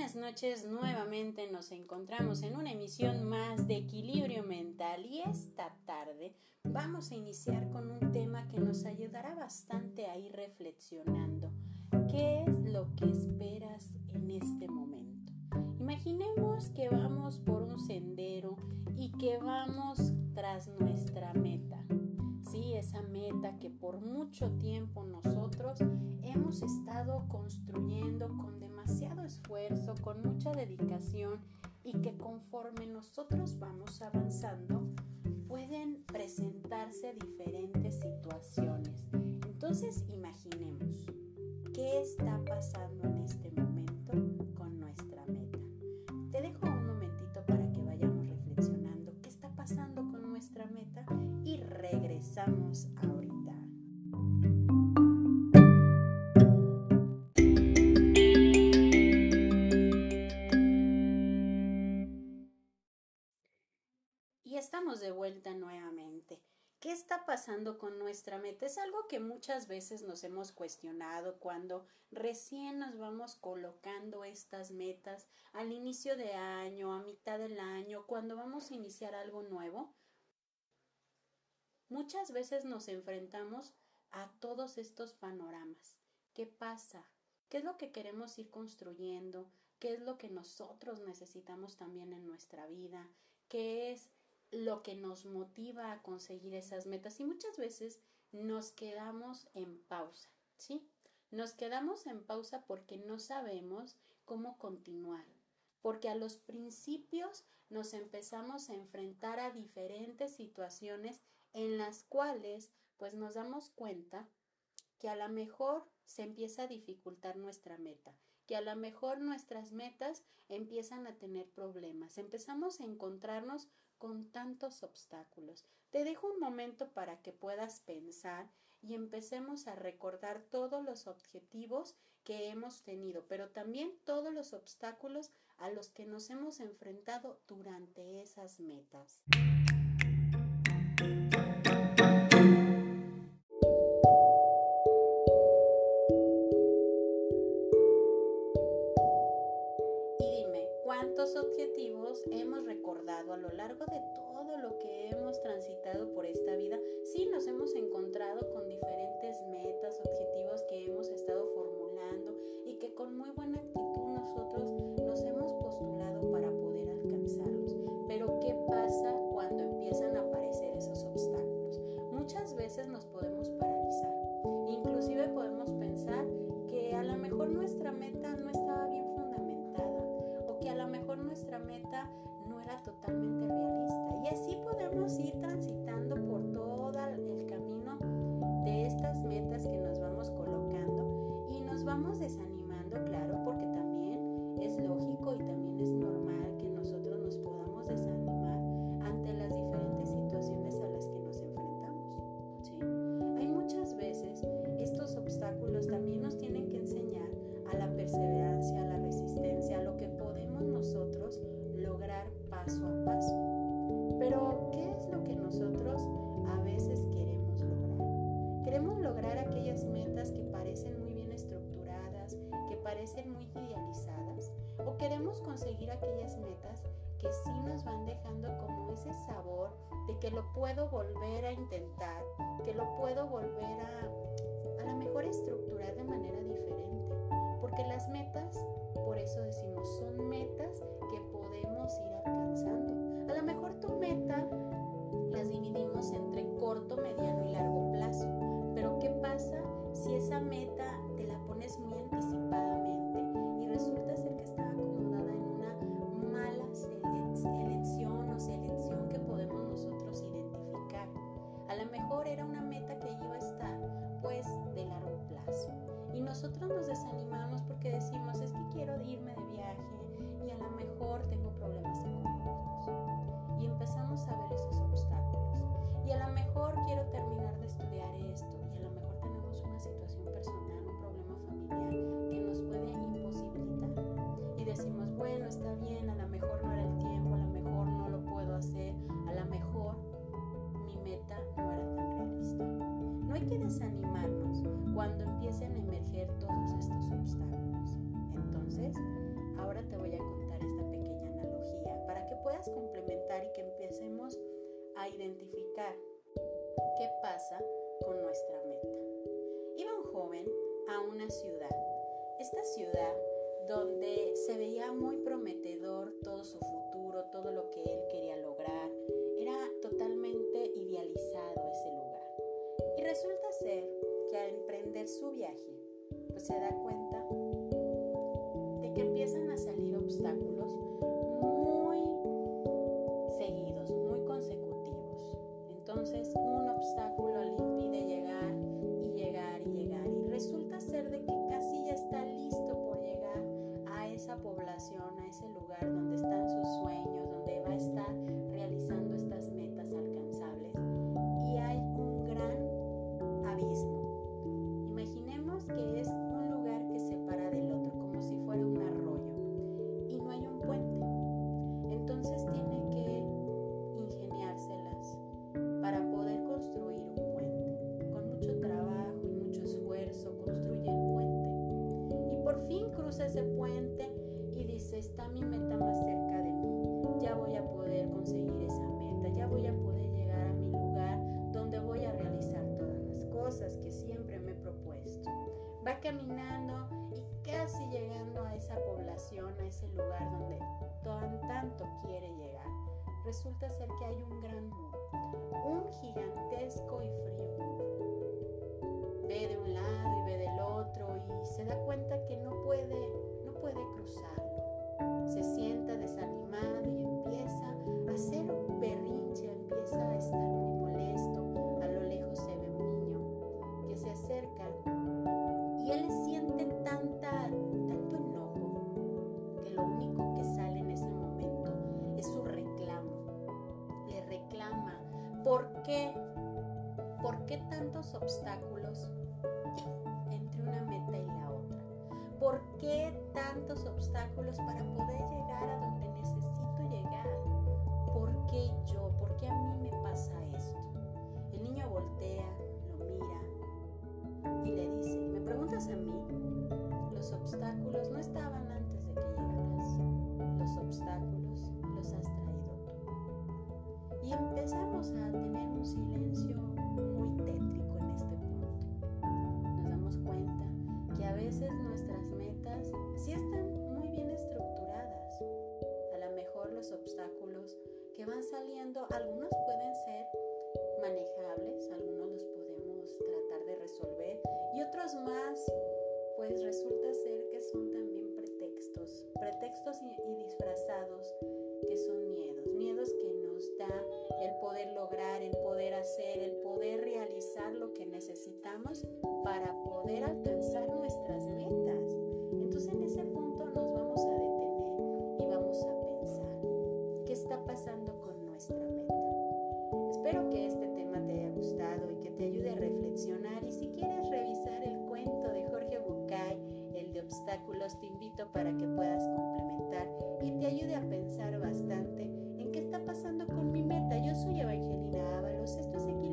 noches. Nuevamente nos encontramos en una emisión más de equilibrio mental y esta tarde vamos a iniciar con un tema que nos ayudará bastante a ir reflexionando. ¿Qué es lo que esperas que por mucho tiempo nosotros hemos estado construyendo con demasiado esfuerzo, con mucha dedicación y que conforme nosotros vamos avanzando pueden presentarse diferentes situaciones. Entonces imaginemos qué está pasando en este momento con nuestra meta. Te dejo un momentito para que vayamos reflexionando qué está pasando con nuestra meta y regresamos ahorita. estamos de vuelta nuevamente. ¿Qué está pasando con nuestra meta? Es algo que muchas veces nos hemos cuestionado cuando recién nos vamos colocando estas metas al inicio de año, a mitad del año, cuando vamos a iniciar algo nuevo. Muchas veces nos enfrentamos a todos estos panoramas. ¿Qué pasa? ¿Qué es lo que queremos ir construyendo? ¿Qué es lo que nosotros necesitamos también en nuestra vida? ¿Qué es lo que nos motiva a conseguir esas metas y muchas veces nos quedamos en pausa, ¿sí? Nos quedamos en pausa porque no sabemos cómo continuar, porque a los principios nos empezamos a enfrentar a diferentes situaciones en las cuales pues nos damos cuenta que a lo mejor se empieza a dificultar nuestra meta, que a lo mejor nuestras metas empiezan a tener problemas, empezamos a encontrarnos con tantos obstáculos. Te dejo un momento para que puedas pensar y empecemos a recordar todos los objetivos que hemos tenido, pero también todos los obstáculos a los que nos hemos enfrentado durante esas metas. Cuántos objetivos hemos recordado a lo largo de todo lo que hemos transitado por esta vida. Sí, nos hemos encontrado con diferentes metas, objetivos que hemos estado formulando y que con muy buena actitud podemos ir aquellas metas que parecen muy bien estructuradas, que parecen muy idealizadas, o queremos conseguir aquellas metas que sí nos van dejando como ese sabor de que lo puedo volver a intentar, que lo puedo volver a a lo mejor estructurar de manera identificar qué pasa con nuestra meta. Iba un joven a una ciudad. Esta ciudad donde se veía muy prometedor todo su futuro, todo lo que él quería lograr. Era totalmente idealizado ese lugar. Y resulta ser que al emprender su viaje, pues se da cuenta y dice, está mi meta más cerca de mí. Ya voy a poder conseguir esa meta. Ya voy a poder llegar a mi lugar donde voy a realizar todas las cosas que siempre me he propuesto. Va caminando y casi llegando a esa población, a ese lugar donde tan, tanto quiere llegar. Resulta ser que hay un gran muro, un gigantesco y frío. Ve de un lado y ve del otro y se da cuenta que no puede, puede cruzarlo. Se sienta desanimado y empieza a hacer un berrinche, empieza a estar muy molesto. A lo lejos se ve un niño que se acerca y él siente tanta, tanto enojo que lo único que sale en ese momento es su reclamo. Le reclama, ¿por qué? ¿Por qué tantos obstáculos entre una meta y la? ¿Por qué tantos obstáculos para poder llegar a donde necesito llegar? ¿Por qué yo? ¿Por qué a mí me pasa esto? El niño voltea, a veces nuestras metas sí están muy bien estructuradas. A lo mejor los obstáculos que van saliendo, algunos pueden ser manejables, algunos los podemos tratar de resolver y otros más, pues resulta ser que son también pretextos, pretextos y, y disfrazados que son miedos, miedos que nos da el poder lograr, el poder hacer, el poder realizar lo que necesitamos para poder alcanzar nuestras metas. Entonces en ese punto nos vamos a detener y vamos a pensar qué está pasando con nuestra meta. Espero que este tema te haya gustado y que te ayude a reflexionar y si quieres revisar el cuento de Jorge Bucay, el de obstáculos, te invito para que puedas complementar y te ayude a pensar bastante qué está pasando con mi meta. Yo soy Evangelina Ábalos, esto es Equilibrio